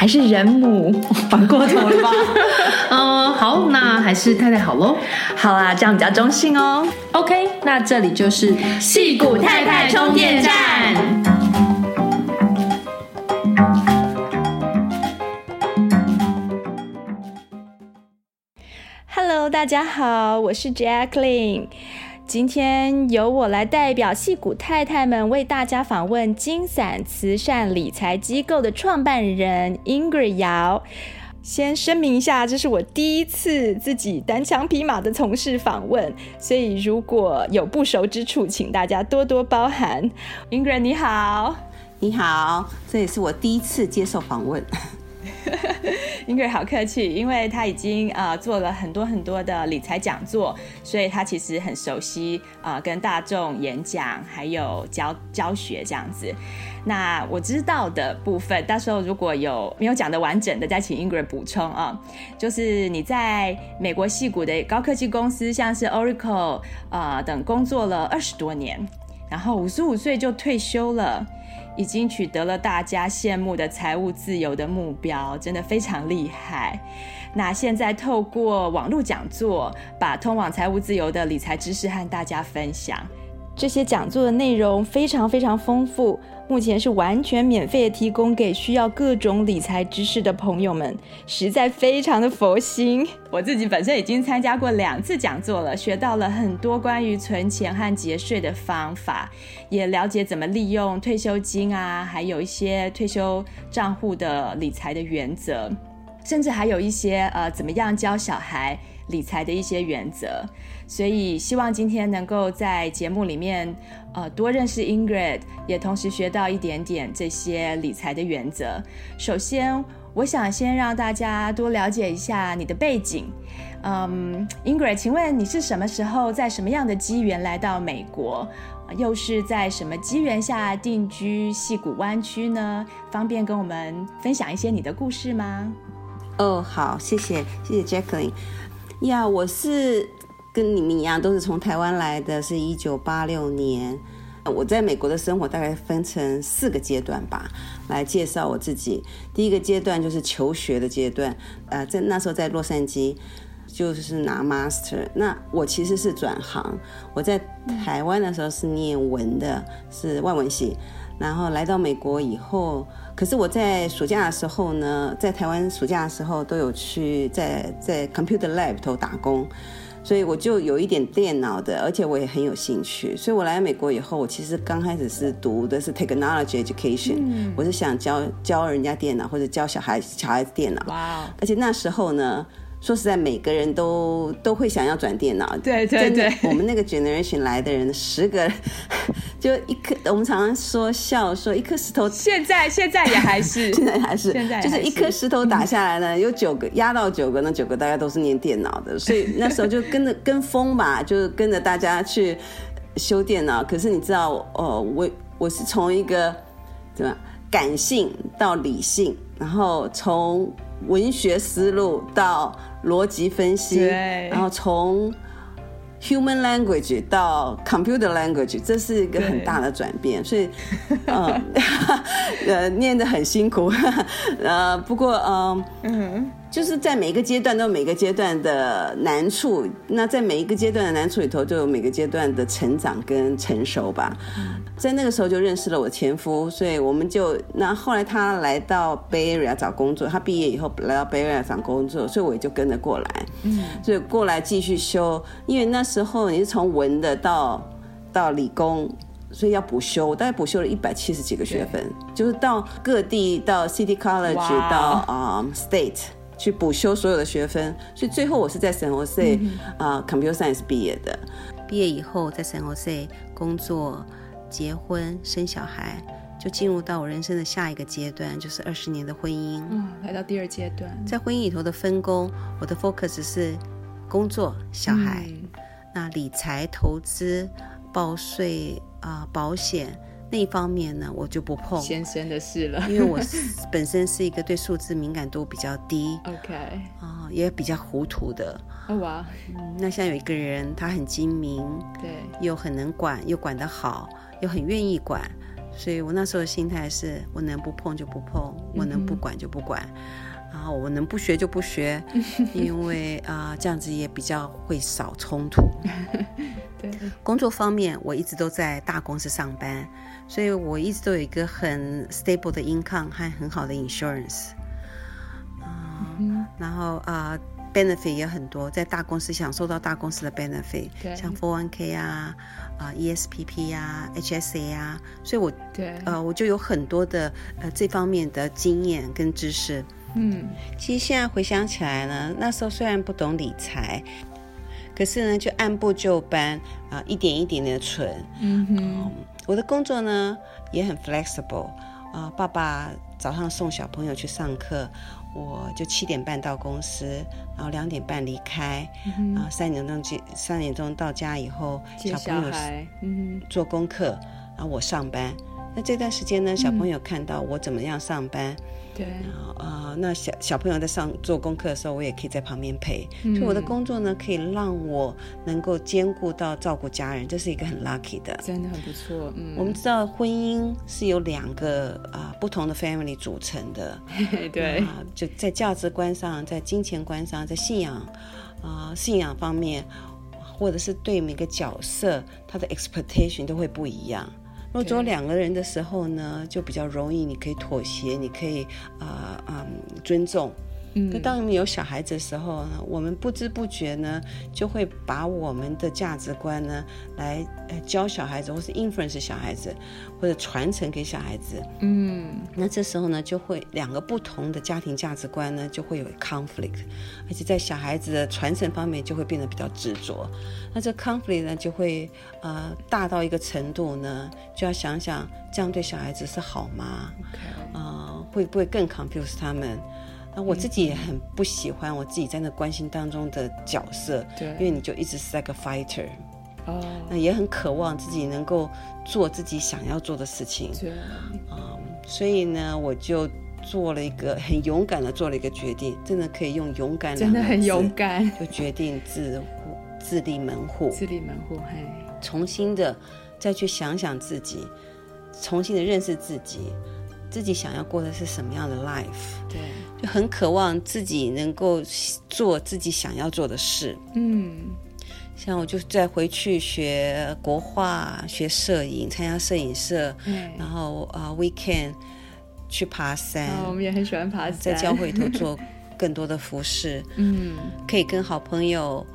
还是人母，反过头了吧？嗯，好，那还是太太好喽。好啦，这样比较中性哦。OK，那这里就是戏骨太太充电站。Hello，大家好，我是 Jacqueline。今天由我来代表戏骨太太们为大家访问金伞慈善理财机构的创办人 Ingrid 姚。先声明一下，这是我第一次自己单枪匹马的从事访问，所以如果有不熟之处，请大家多多包涵。Ingrid 你好，你好，这也是我第一次接受访问。Ingrid 好客气，因为他已经呃做了很多很多的理财讲座，所以他其实很熟悉呃跟大众演讲，还有教教学这样子。那我知道的部分，到时候如果有没有讲的完整的，再请 Ingrid 补充啊。就是你在美国戏谷的高科技公司，像是 Oracle 呃等工作了二十多年，然后五十五岁就退休了。已经取得了大家羡慕的财务自由的目标，真的非常厉害。那现在透过网络讲座，把通往财务自由的理财知识和大家分享。这些讲座的内容非常非常丰富，目前是完全免费提供给需要各种理财知识的朋友们，实在非常的佛心。我自己本身已经参加过两次讲座了，学到了很多关于存钱和节税的方法，也了解怎么利用退休金啊，还有一些退休账户的理财的原则，甚至还有一些呃，怎么样教小孩理财的一些原则。所以希望今天能够在节目里面，呃，多认识 Ingrid，也同时学到一点点这些理财的原则。首先，我想先让大家多了解一下你的背景。嗯，Ingrid，请问你是什么时候在什么样的机缘来到美国？又是在什么机缘下定居矽谷湾区呢？方便跟我们分享一些你的故事吗？哦，好，谢谢，谢谢 Jacqueline。呀，我是。跟你们一样，都是从台湾来的，是一九八六年。我在美国的生活大概分成四个阶段吧，来介绍我自己。第一个阶段就是求学的阶段，呃，在那时候在洛杉矶，就是拿 master。那我其实是转行，我在台湾的时候是念文的，是外文系，然后来到美国以后，可是我在暑假的时候呢，在台湾暑假的时候都有去在在 computer lab 头打工。所以我就有一点电脑的，而且我也很有兴趣。所以我来美国以后，我其实刚开始是读的是 technology education，嗯，我是想教教人家电脑或者教小孩小孩子电脑。哇！而且那时候呢。说实在，每个人都都会想要转电脑。对对对，我们那个 generation 来的人，十个 就一颗，我们常常说笑说一颗石头。现在 现在也还是，现在还是，现在就是一颗石头打下来呢，有九个压到九个，那九个大家都是念电脑的，所以那时候就跟着 跟风吧，就跟着大家去修电脑。可是你知道，哦，我我是从一个怎么感性到理性，然后从文学思路到逻辑分析，然后从 human language 到 computer language，这是一个很大的转变，所以，呃，呃，念得很辛苦，呃，不过，呃，嗯，就是在每一个阶段都有每个阶段的难处，那在每一个阶段的难处里头，就有每个阶段的成长跟成熟吧。在那个时候就认识了我前夫，所以我们就那后来他来到 Bay Area 找工作，他毕业以后来到 Bay Area 找工作，所以我也就跟着过来，嗯，所以过来继续修，因为那时候你是从文的到到理工。所以要补修，我大概补修了一百七十几个学分，就是到各地，到 City College，到啊、um, State 去补修所有的学分。所以最后我是在 San Jose 啊、uh, Computer Science 毕业的。毕业以后在 San Jose 工作、结婚、生小孩，就进入到我人生的下一个阶段，就是二十年的婚姻。嗯，来到第二阶段，在婚姻里头的分工，我的 focus 是工作、小孩，嗯、那理财、投资、报税。啊、呃，保险那一方面呢，我就不碰先生的事了，因为我本身是一个对数字敏感度比较低，OK，啊、呃，也比较糊涂的。哇、oh, wow. 嗯，那像有一个人，他很精明，对，又很能管，又管得好，又很愿意管，所以我那时候的心态是我能不碰就不碰，我能不管就不管。Mm -hmm. 然后我能不学就不学，因为啊、呃，这样子也比较会少冲突。对，工作方面我一直都在大公司上班，所以我一直都有一个很 stable 的 income 和很好的 insurance。啊、呃嗯，然后啊、呃、benefit 也很多，在大公司享受到大公司的 benefit，像 401k 啊、啊、呃、ESPP 啊、HSA 啊，所以我对呃我就有很多的呃这方面的经验跟知识。嗯，其实现在回想起来呢，那时候虽然不懂理财，可是呢，就按部就班啊、呃，一点一点的存。嗯哼、呃，我的工作呢也很 flexible 啊、呃，爸爸早上送小朋友去上课，我就七点半到公司，然后两点半离开，嗯、然后三点钟接，三点钟到家以后，小朋友嗯做功课，然后我上班。那这段时间呢，小朋友看到我怎么样上班。嗯对，然后啊、呃，那小小朋友在上做功课的时候，我也可以在旁边陪。嗯、所以我的工作呢，可以让我能够兼顾到照顾家人，这是一个很 lucky 的，真的很不错。嗯，我们知道婚姻是由两个啊、呃、不同的 family 组成的，对，呃、就在价值观上，在金钱观上，在信仰啊、呃、信仰方面，或者是对每个角色他的 expectation 都会不一样。如果只有两个人的时候呢，就比较容易，你可以妥协，你可以啊啊、尊重。嗯，那当你们有小孩子的时候呢，我们不知不觉呢，就会把我们的价值观呢，来呃教小孩子，或是 influence 小孩子，或者传承给小孩子。嗯，那这时候呢，就会两个不同的家庭价值观呢，就会有 conflict，而且在小孩子的传承方面就会变得比较执着。那这 conflict 呢，就会呃大到一个程度呢，就要想想这样对小孩子是好吗？Okay. 呃，会不会更 confuse 他们？那我自己也很不喜欢我自己在那关心当中的角色，对，因为你就一直是 like a fighter，哦，那也很渴望自己能够做自己想要做的事情，对，啊、嗯，所以呢，我就做了一个很勇敢的做了一个决定，真的可以用勇敢，真的很勇敢，就决定自自立门户，自立门户，嘿，重新的再去想想自己，重新的认识自己。自己想要过的是什么样的 life？对，就很渴望自己能够做自己想要做的事。嗯，像我就再回去学国画、学摄影、参加摄影社，嗯，然后啊、uh,，weekend 去爬山。哦，我们也很喜欢爬山，在教会里头做更多的服饰。嗯，可以跟好朋友。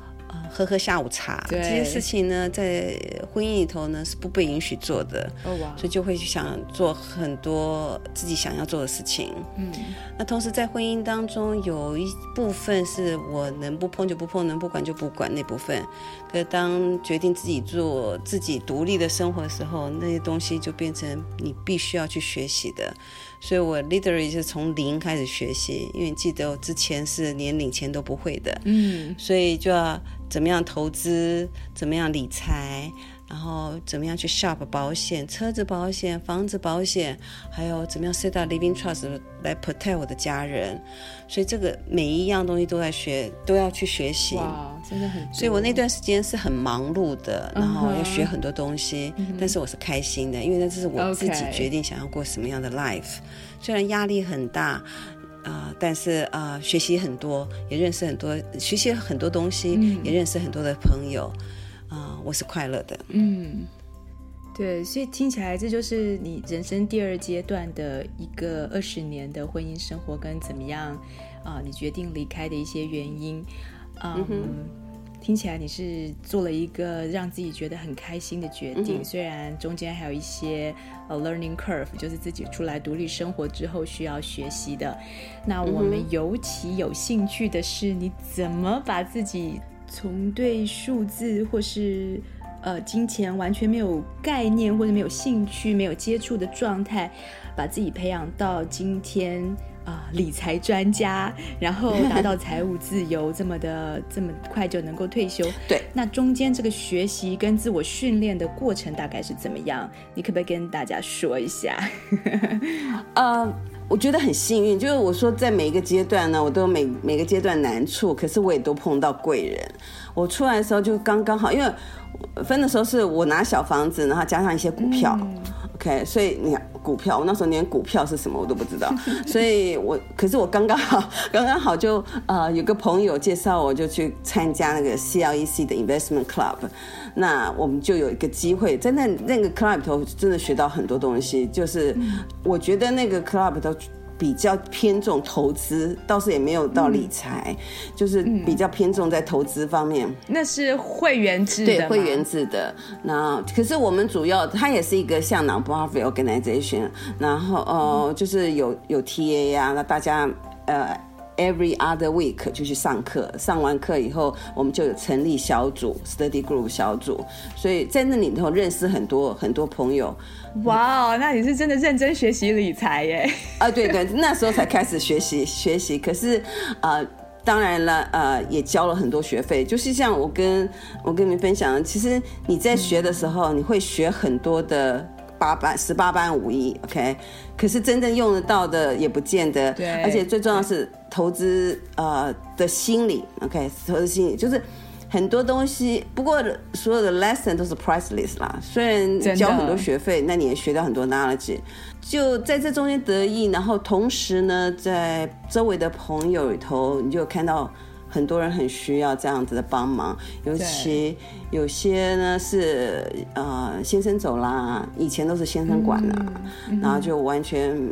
喝喝下午茶，这些事情呢，在婚姻里头呢是不被允许做的，oh. 所以就会想做很多自己想要做的事情。嗯，那同时在婚姻当中有一部分是我能不碰就不碰，能不管就不管那部分。可当决定自己做自己独立的生活的时候，那些东西就变成你必须要去学习的。所以我 literally 是从零开始学习，因为你记得我之前是连领钱都不会的。嗯，所以就要。怎么样投资？怎么样理财？然后怎么样去 shop 保险、车子保险、房子保险？还有怎么样 set up living trust 来 protect 我的家人？所以这个每一样东西都在学，都要去学习。哇，真的很。所以我那段时间是很忙碌的，然后要学很多东西，uh -huh. 但是我是开心的，因为那这是我自己决定想要过什么样的 life。虽然压力很大。啊、呃，但是啊、呃，学习很多，也认识很多，学习很多东西，嗯、也认识很多的朋友，我是快乐的。嗯，对，所以听起来这就是你人生第二阶段的一个二十年的婚姻生活，跟怎么样啊、呃，你决定离开的一些原因，嗯。嗯听起来你是做了一个让自己觉得很开心的决定，嗯、虽然中间还有一些呃 learning curve，就是自己出来独立生活之后需要学习的。那我们尤其有兴趣的是，你怎么把自己从对数字或是呃金钱完全没有概念或者没有兴趣、没有接触的状态，把自己培养到今天。啊、呃，理财专家，然后达到财务自由，这么的 这么快就能够退休。对，那中间这个学习跟自我训练的过程大概是怎么样？你可不可以跟大家说一下？呃，我觉得很幸运，就是我说在每一个阶段呢，我都有每每个阶段难处，可是我也都碰到贵人。我出来的时候就刚刚好，因为分的时候是我拿小房子，然后加上一些股票。嗯 OK，所以你看股票，我那时候连股票是什么我都不知道，所以我可是我刚刚好，刚刚好就呃有个朋友介绍我就去参加那个 CLEC 的 Investment Club，那我们就有一个机会在那那个 club 头真的学到很多东西，就是我觉得那个 club 头。比较偏重投资，倒是也没有到理财，嗯、就是比较偏重在投资方面。那是会员制的，对，会员制的。那可是我们主要，它也是一个像 non-profit organization，然后呃，就是有有 TA 呀、啊，那大家呃。Every other week 就去上课，上完课以后，我们就有成立小组，study group 小组，所以在那里头认识很多很多朋友。哇哦，那你是真的认真学习理财耶？啊，对对，那时候才开始学习学习。可是，呃，当然了，呃，也交了很多学费。就是像我跟我跟你们分享，其实你在学的时候，你会学很多的。八班十八般武艺，OK，可是真正用得到的也不见得。对，而且最重要是投资呃的心理，OK，投资心理就是很多东西。不过所有的 lesson 都是 priceless 啦，虽然交很多学费，那你也学到很多 knowledge。就在这中间得意，然后同时呢，在周围的朋友里头，你就看到。很多人很需要这样子的帮忙，尤其有些呢是呃先生走啦，以前都是先生管的，嗯、然后就完全、嗯、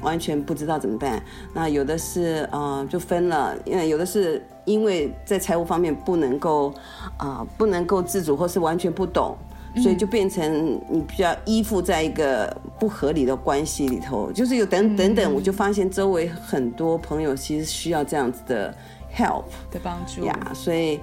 完全不知道怎么办。那有的是呃就分了，因为有的是因为在财务方面不能够啊、呃、不能够自主，或是完全不懂，所以就变成你比较依附在一个不合理的关系里头。就是有等等等，我就发现周围很多朋友其实需要这样子的。Help 的帮助呀，yeah, 所以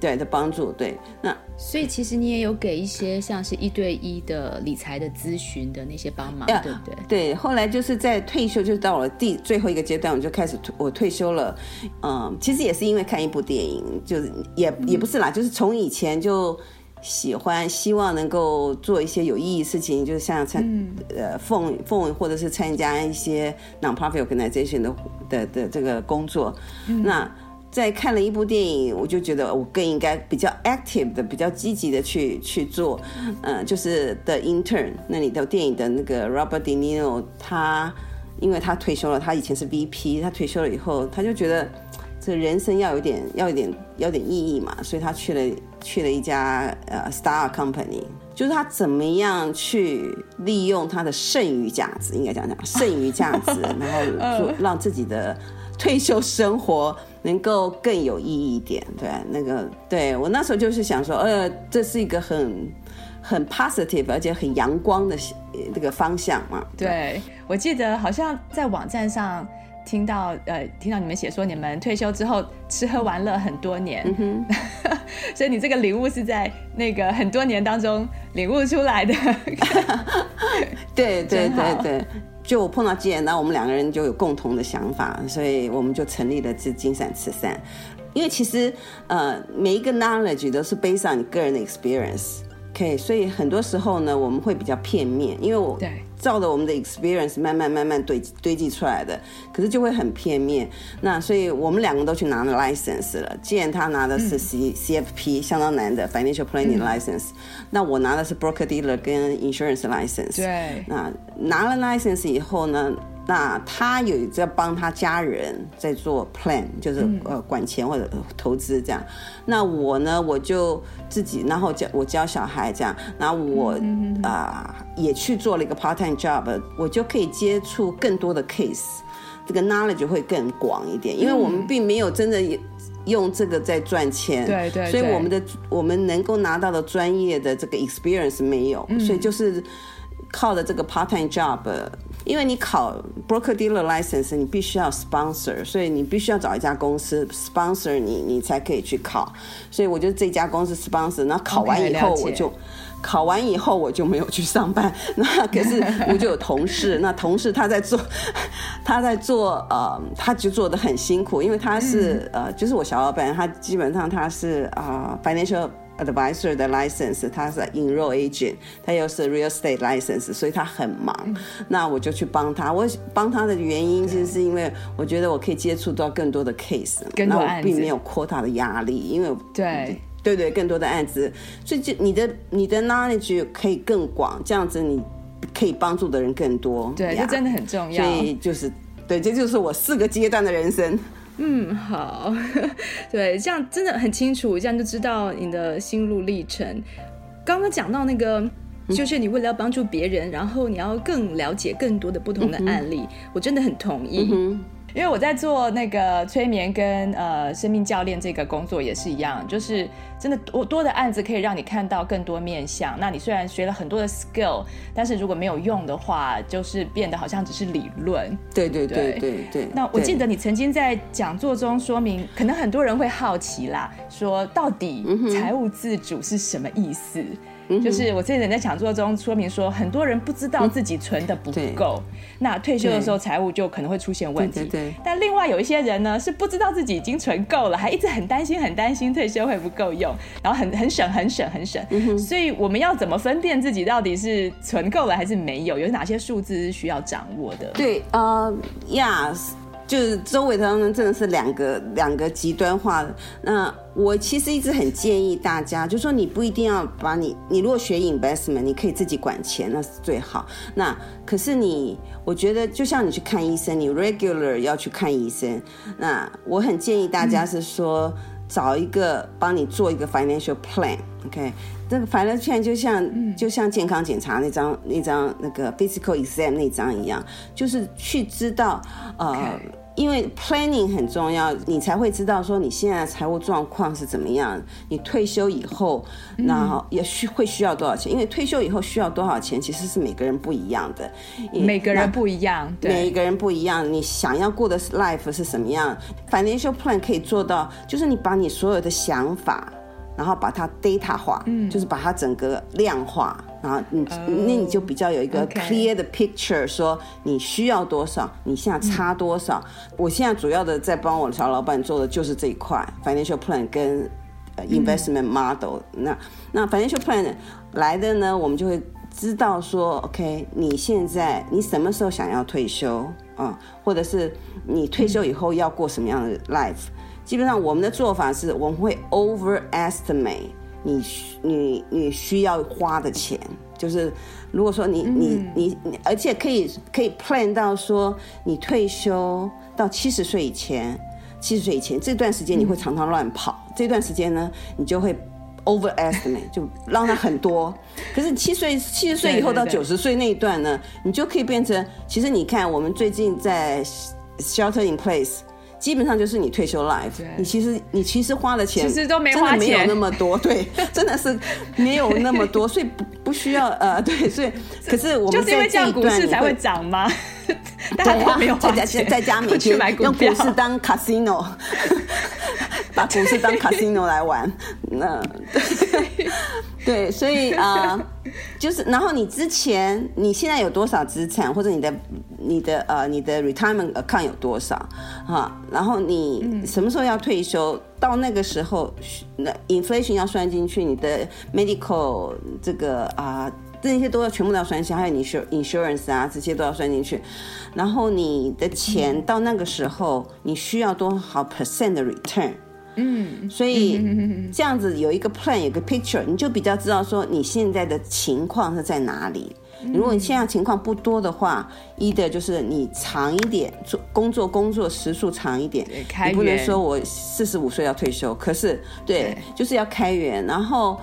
对的帮助，对，那所以其实你也有给一些像是一对一的理财的咨询的那些帮忙，yeah, 对不对？对，后来就是在退休，就到了第最后一个阶段，我就开始我退休了。嗯，其实也是因为看一部电影，就是也也不是啦，就是从以前就喜欢，希望能够做一些有意义的事情，就是像参、嗯、呃奉奉或者是参加一些 non-profit organization 的的的这个工作，嗯、那。在看了一部电影，我就觉得我更应该比较 active 的、比较积极的去去做，呃，就是 The Intern 那里的电影的那个 Robert De Niro，他因为他退休了，他以前是 VP，他退休了以后，他就觉得这人生要有点、要有点、要有点意义嘛，所以他去了去了一家呃 Star Company，就是他怎么样去利用他的剩余价值，应该讲讲剩余价值，然后做让自己的退休生活。能够更有意义一点，对那个，对我那时候就是想说，呃，这是一个很很 positive 而且很阳光的这个方向嘛。对，对我记得好像在网站上听到，呃，听到你们写说你们退休之后吃喝玩乐很多年，嗯、所以你这个领悟是在那个很多年当中领悟出来的。对对对对。就我碰到吉安，然后我们两个人就有共同的想法，所以我们就成立了这金闪慈善。因为其实呃每一个 knowledge 都是 based on 你个人的 experience，OK，okay? 所以很多时候呢我们会比较片面，因为我对。照着我们的 experience 慢慢慢慢堆堆积出来的，可是就会很片面。那所以我们两个都去拿了 license 了。既然他拿的是 C、嗯、CFP 相当难的 financial planning license，、嗯、那我拿的是 broker dealer 跟 insurance license。对。那拿了 license 以后呢，那他有在帮他家人在做 plan，就是呃管钱或者投资这样。那我呢，我就自己，然后教我教小孩这样，然后我啊、呃、也去做了一个 part time job，我就可以接触更多的 case，这个 knowledge 会更广一点，因为我们并没有真的用这个在赚钱，对对，所以我们的我们能够拿到的专业的这个 experience 没有，所以就是靠着这个 part time job。因为你考 broker dealer license，你必须要 sponsor，所以你必须要找一家公司 sponsor 你，你才可以去考。所以我就这家公司 sponsor，那考完以后我就，okay, 考完以后我就没有去上班。那可是我就有同事，那同事他在做，他在做，呃，他就做的很辛苦，因为他是、嗯、呃，就是我小老板，他基本上他是啊、呃、financial。Advisor 的 license，他是 enroll agent，他又是 real estate license，所以他很忙。嗯、那我就去帮他。我帮他的原因就是因为我觉得我可以接触到更多的 case，那我并没有 quota 的压力，因为对对对，更多的案子，所以就你的你的 knowledge 可以更广，这样子你可以帮助的人更多。对，这真的很重要。所以就是对，这就是我四个阶段的人生。嗯，好，对，这样真的很清楚，这样就知道你的心路历程。刚刚讲到那个，就是你为了要帮助别人，嗯、然后你要更了解更多的不同的案例，嗯、我真的很同意。嗯因为我在做那个催眠跟呃生命教练这个工作也是一样，就是真的多多的案子可以让你看到更多面相。那你虽然学了很多的 skill，但是如果没有用的话，就是变得好像只是理论。对对对对对，对。那我记得你曾经在讲座中说明，可能很多人会好奇啦，说到底财务自主是什么意思？就是我之前在讲座中说明说，很多人不知道自己存的不够，那退休的时候财务就可能会出现问题。对。但另外有一些人呢，是不知道自己已经存够了，还一直很担心、很担心退休会不够用，然后很很省、很省、很省。所以我们要怎么分辨自己到底是存够了还是没有？有哪些数字是需要掌握的？对，呃，Yes。就是周围的人真的是两个两个极端化的。那我其实一直很建议大家，就说你不一定要把你，你如果学 investment，你可以自己管钱，那是最好。那可是你，我觉得就像你去看医生，你 regular 要去看医生。那我很建议大家是说，找一个帮你做一个 financial plan，OK？这个 financial plan 就像就像健康检查那张那张那个 physical exam 那张一样，就是去知道呃。因为 planning 很重要，你才会知道说你现在的财务状况是怎么样。你退休以后，然后也需会需要多少钱？因为退休以后需要多少钱，其实是每个人不一样的。每个人不一样，对，每个人不一样。你想要过的 life 是什么样？Financial plan 可以做到，就是你把你所有的想法，然后把它 data 化，嗯，就是把它整个量化。然后你、oh, 那你就比较有一个 clear 的 picture，说你需要多少，你现在差多少。嗯、我现在主要的在帮我的小老板做的就是这一块 financial plan 跟 investment model、嗯。那那 financial plan 来的呢，我们就会知道说，OK，你现在你什么时候想要退休啊？或者是你退休以后要过什么样的 life？、嗯、基本上我们的做法是，我们会 overestimate。你你你需要花的钱，就是如果说你你你你，而且可以可以 plan 到说，你退休到七十岁以前，七十岁以前这段时间你会常常乱跑，这段时间呢，你就会 overestimate，就让它很多。可是七岁七十岁以后到九十岁那一段呢，你就可以变成，其实你看我们最近在 shelter in place。基本上就是你退休 life，你其实你其实花的钱其实都没花钱，真的没有那么多，对，真的是没有那么多，所以不不需要呃，对，所以可是我们 就是因为这样股市才会涨吗？大家都没有花钱，在家每天用股市当 casino，把股市当 casino 来玩，那对，对，所以啊、呃，就是然后你之前你现在有多少资产，或者你的。你的呃，你的 retirement account 有多少？哈，然后你什么时候要退休？嗯、到那个时候，那 inflation 要算进去，你的 medical 这个啊、呃，这些都要全部都要算进去，还有你 insurance 啊，这些都要算进去。然后你的钱到那个时候，你需要多少 percent 的 return？嗯，所以 这样子有一个 plan，有个 picture，你就比较知道说你现在的情况是在哪里。如果你现在情况不多的话，一的就是你长一点做工作，工作时数长一点，你不能说我四十五岁要退休，可是对，对，就是要开源，然后。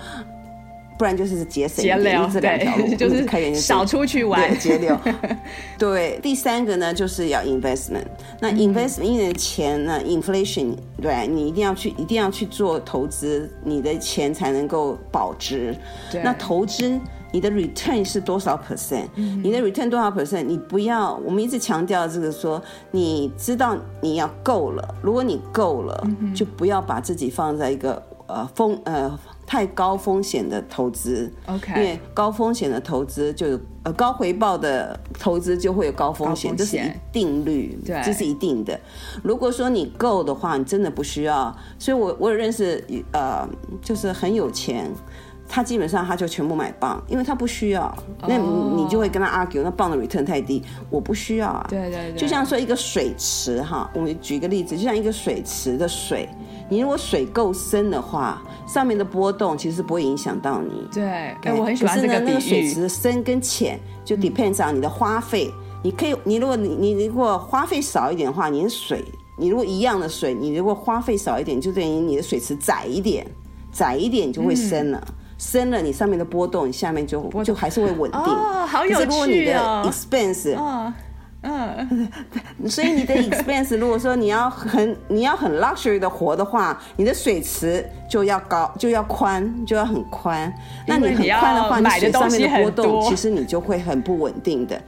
不然就是节省，节流这两条路，就是少出去玩，节流。对，第三个呢，就是要 investment。那 investment 因为钱呢，inflation，对，你一定要去，一定要去做投资，你的钱才能够保值。对。那投资你的 return 是多少 percent？嗯。你的 return 多少 percent？你不要，我们一直强调这个说，你知道你要够了，如果你够了，嗯，就不要把自己放在一个呃风呃。太高风险的投资，OK，因为高风险的投资就有呃高回报的投资就会有高风险，这是一定律，对，这是一定的。如果说你够的话，你真的不需要。所以我我有认识呃，就是很有钱，他基本上他就全部买 bond，因为他不需要。Oh. 那你就会跟他 argue，那 bond 的 return 太低，我不需要啊。对对对，就像说一个水池哈，我们举一个例子，就像一个水池的水。你如果水够深的话，上面的波动其实不会影响到你。对，哎、我很喜欢这个那个水池的深跟浅就 depends on 你的花费。嗯、你可以，你如果你你如果花费少一点的话，你的水，你如果一样的水，你如果花费少一点，就等于你的水池窄一点，窄一点就会深了。嗯、深了，你上面的波动，你下面就就还是会稳定。哦，好有趣哦。可是如果你的 expense，哦嗯，所以你的 expense 如果说你要很你要很 luxury 的活的话，你的水池就要高就要宽就要很宽。那你很宽的话，你水上面的波动其实你就会很不稳定的。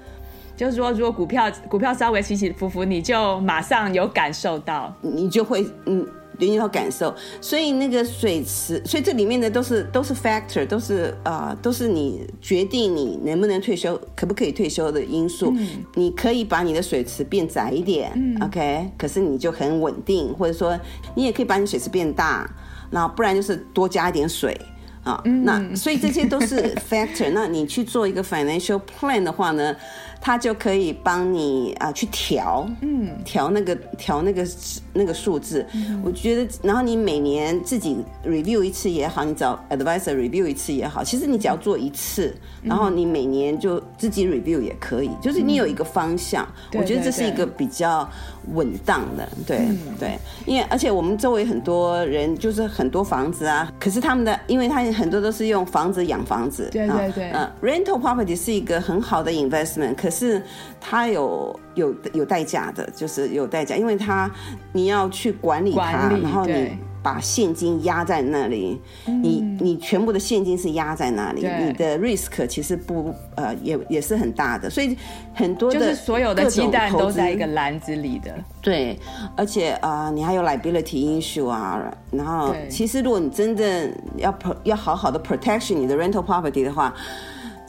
就是说，如果股票股票稍微起起伏伏，你就马上有感受到，你就会嗯。你要感受，所以那个水池，所以这里面的都是都是 factor，都是啊、呃，都是你决定你能不能退休，可不可以退休的因素。嗯、你可以把你的水池变窄一点、嗯、，OK，可是你就很稳定，或者说你也可以把你水池变大，然后不然就是多加一点水啊、嗯。那所以这些都是 factor。那你去做一个 financial plan 的话呢？它就可以帮你啊去调，嗯，调那个调那个那个数字。嗯，我觉得，然后你每年自己 review 一次也好，你找 advisor review 一次也好，其实你只要做一次，然后你每年就自己 review 也可以，就是你有一个方向。嗯，我觉得这是一个比较稳当的，对对，对，因为而且我们周围很多人就是很多房子啊，可是他们的，因为他很多都是用房子养房子，对对对，嗯，rental property 是一个很好的 investment，可是它有有有代价的，就是有代价，因为它你要去管理它，理，然后你。把现金压在那里，嗯、你你全部的现金是压在那里，你的 risk 其实不呃也也是很大的，所以很多的就是所有的鸡蛋都在一个篮子里的，对，而且啊、呃、你还有 liability issue 啊，然后其实如果你真的要要好好的 protection 你的 rental property 的话，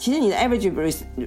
其实你的 average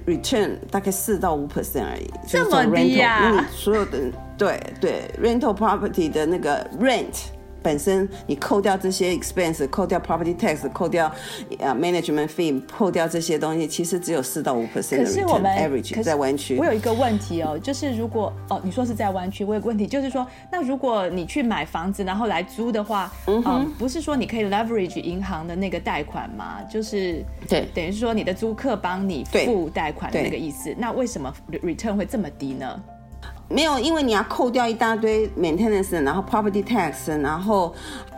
return 大概四到五 percent 而已，这么低啊？因为所有的对对 rental property 的那个 rent。本身你扣掉这些 expense，扣掉 property tax，扣掉呃 management fee，扣掉这些东西，其实只有四到五 percent 的 average 在湾区。我有一个问题哦，就是如果哦你说是在湾区，我有个问题就是说，那如果你去买房子然后来租的话，嗯，呃、不是说你可以 leverage 银行的那个贷款吗？就是对，等于是说你的租客帮你付贷款的那个意思。那为什么 return 会这么低呢？没有，因为你要扣掉一大堆 maintenance，然后 property tax，然后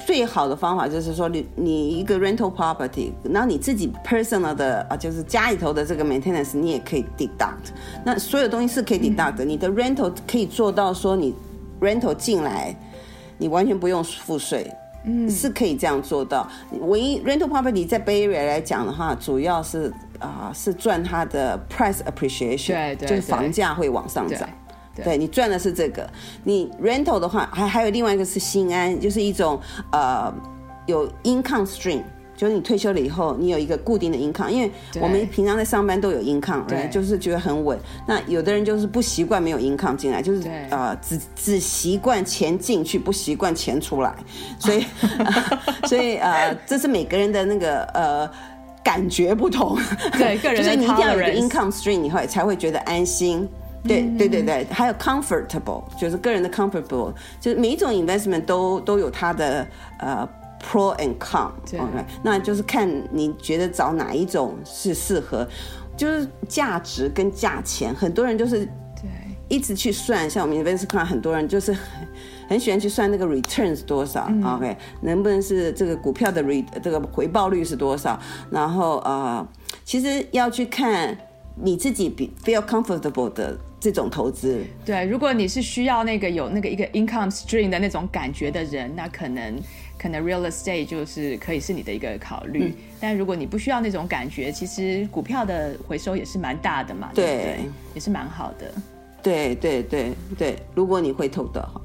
最好的方法就是说你你一个 rental property，然后你自己 personal 的啊，就是家里头的这个 maintenance，你也可以 deduct。那所有东西是可以 deduct 的，嗯，你的 rental 可以做到说你 rental 进来，你完全不用付税，嗯，是可以这样做到。唯一 rental property 在 Bay Area 来讲的话，主要是啊是赚它的 price appreciation，对对，就是房价会往上涨。对，对你赚的是这个，你 rental 的话，还还有另外一个是心安，就是一种呃有 income stream，就是你退休了以后，你有一个固定的 income，因为我们平常在上班都有 income，对，就是觉得很稳。那有的人就是不习惯没有 income 进来，就是呃只只习惯钱进去，不习惯钱出来，所以、呃、所以呃这是每个人的那个呃感觉不同，对，个人就是你一定要有一个 income stream，你会才会觉得安心。对对对对，还有 comfortable，就是个人的 comfortable，就是每一种 investment 都都有它的呃 pro and con。OK，那就是看你觉得找哪一种是适合，就是价值跟价钱，很多人就是对。一直去算，像我们 investment 看很多人就是很很喜欢去算那个 returns 多少、嗯、，OK，能不能是这个股票的 re 这个回报率是多少，然后呃，其实要去看你自己比 feel comfortable 的。这种投资，对，如果你是需要那个有那个一个 income stream 的那种感觉的人，那可能可能 real estate 就是可以是你的一个考虑。嗯、但如果你不需要那种感觉，其实股票的回收也是蛮大的嘛，对，对，对，也是蛮好的。对对对对，如果你会投的话，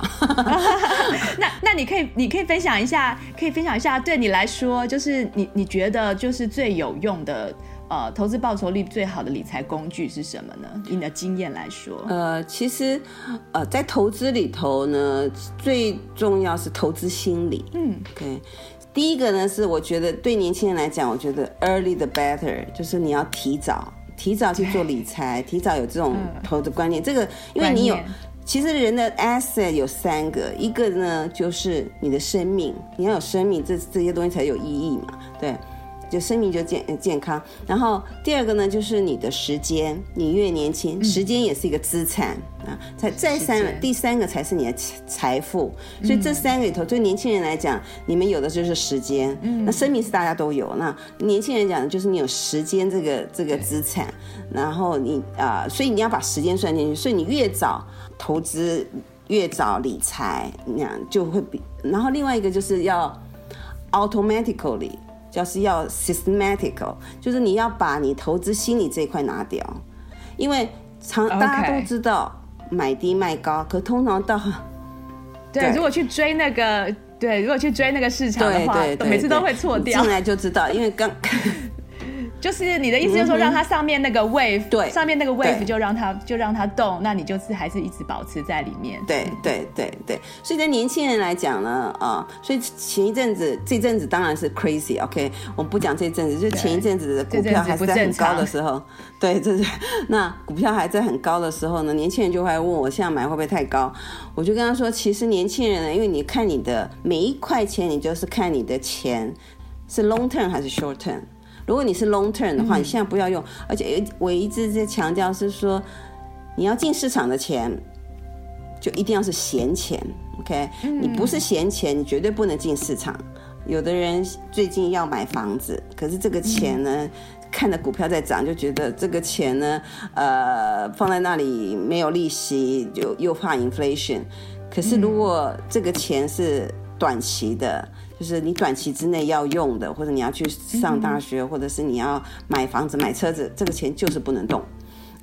那那你可以你可以分享一下，可以分享一下，对你来说，就是你你觉得就是最有用的。呃，投资报酬率最好的理财工具是什么呢？以你的经验来说，呃，其实，呃，在投资里头呢，最重要是投资心理。嗯，OK，第一个呢是我觉得对年轻人来讲，我觉得 early the better，就是你要提早提早去做理财，提早有这种投资观念。嗯、这个，因为你有，其实人的 asset 有三个，一个呢就是你的生命，你要有生命，这这些东西才有意义嘛，对。就生命就健健康，然后第二个呢，就是你的时间，你越年轻，时间也是一个资产啊。才再三，第三个才是你的财富。所以这三个里头，对年轻人来讲，你们有的就是时间，嗯那生命是大家都有。那年轻人讲的就是你有时间这个这个资产，然后你啊，所以你要把时间算进去。所以你越早投资，越早理财，那样就会比。然后另外一个就是要 automatically。就是要 systematical，就是你要把你投资心理这一块拿掉，因为常大家都知道买低卖高，可通常到对，对，如果去追那个对，如果去追那个市场的话，对对对对，每次都会错掉。进来就知道，因为刚。就是你的意思，就是说让它上面那个 wave，对，上面那个 wave 就让它就让它动，那你就是还是一直保持在里面。对对对对，所以在年轻人来讲呢，啊，所以前一阵子这阵子当然是 crazy，OK，我们不讲这阵子，就前一阵子的股票还是在很高的时候，对，这是那股票还在很高的时候呢，年轻人就会问我现在买会不会太高？我就跟他说，其实年轻人呢，因为你看你的每一块钱，你就是看你的钱是 long term 还是 short term。如果你是 long term 的话，你现在不要用，而且我一直在强调是说，你要进市场的钱，就一定要是闲钱，OK？你不是闲钱，你绝对不能进市场。有的人最近要买房子，可是这个钱呢，看着股票在涨，就觉得这个钱呢，呃，放在那里没有利息，就又怕 inflation。可是如果这个钱是短期的。就是你短期之内要用的，或者你要去上大学，或者是你要买房子、买车子，这个钱就是不能动。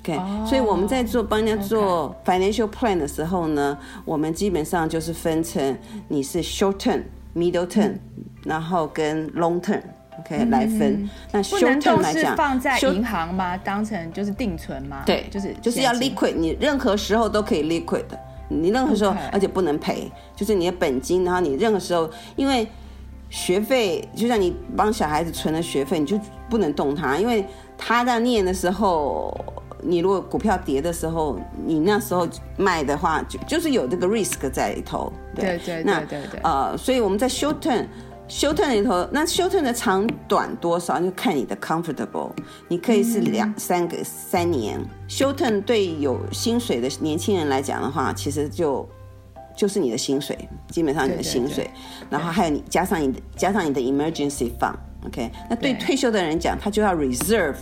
OK，哦，所以我们在做帮人家做 financial plan 的时候呢，我们基本上就是分成你是 short term、middle term，然后跟 long term，OK 来分。那 short term 来讲，是放在银行吗？当成就是定存吗？对，就是就是要 liquid，你任何时候都可以 liquid 的，你任何时候而且不能赔，就是你的本金，然后你任何时候因为。学费就像你帮小孩子存了学费，你就不能动它，因为他在念的时候，你如果股票跌的时候，你那时候卖的话，就就是有这个 risk 在里头。对对对对对。呃，所以我们在 short term，short term 里头，那 short term 的长短多少，就看你的 comfortable。你可以是两、嗯、三个三年，short term 对有薪水的年轻人来讲的话，其实就。就是你的薪水，基本上你的薪水，对。对对，然后还有你加上你的加上你的 emergency fund，OK，那对退休的人讲，他就要 reserve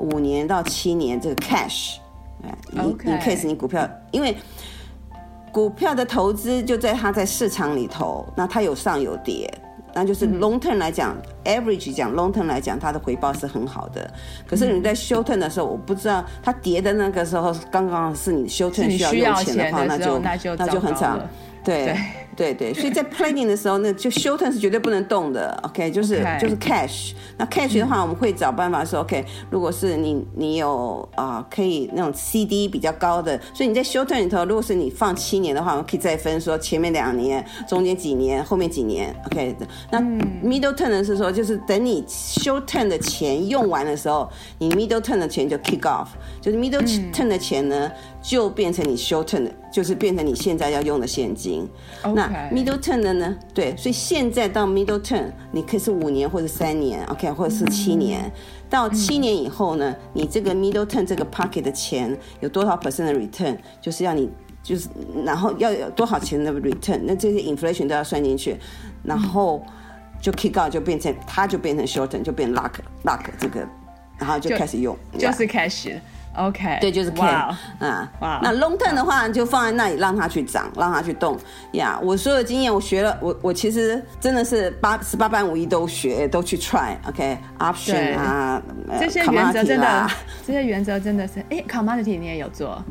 五年到七年这个 cash，你 in case 你股票，因为股票的投资就在它在市场里头，那它有上有跌。那就是 long term 来讲、嗯、，average 讲 long term 来讲，它的回报是很好的。可是你在 short term 的时候，我不知道它跌的那个时候，刚刚是你 short term 需要用钱的话，那就那就那就很惨。对，对对对，所以在 planning 的时候那，就 short term 是绝对不能动的，OK，就是 Okay. 就是 cash。那 cash 的话，我们会找办法说，OK，如果是你你有啊、呃、可以那种 CD 比较高的，所以你在 short term 里头，如果是你放七年的话，我们可以再分说前面两年、中间几年、后面几年，OK。那 middle term 的是说，就是等你 short term 的钱用完的时候，你 middle term 的钱就 kick off，就是 middle term 的钱呢。就变成你 short term 的，就是变成你现在要用的现金。Okay. 那 middle term 的呢？对，所以现在到 middle term，你可以是五年或者三年，OK，或者是七年。嗯、到七年以后呢，嗯、你这个 middle term 这个 pocket 的钱有多少 percent 的 return，就是要你就是然后要有多少钱的 return，那这些 inflation 都要算进去，然后就 kick out 就变成它就变成 short term，就变 lock lock 这个，然后就开始用，就，是 cash。OK，对，就是 K 啊，哇，那 long term 的话就放在那里让它去涨，让它去动呀。Yeah, 我所有的经验我学了，我我其实真的是八十八般武艺都学，都去 try。OK，option 啊，这些原则真的，这些原则真的是，哎，commodity 你也有做。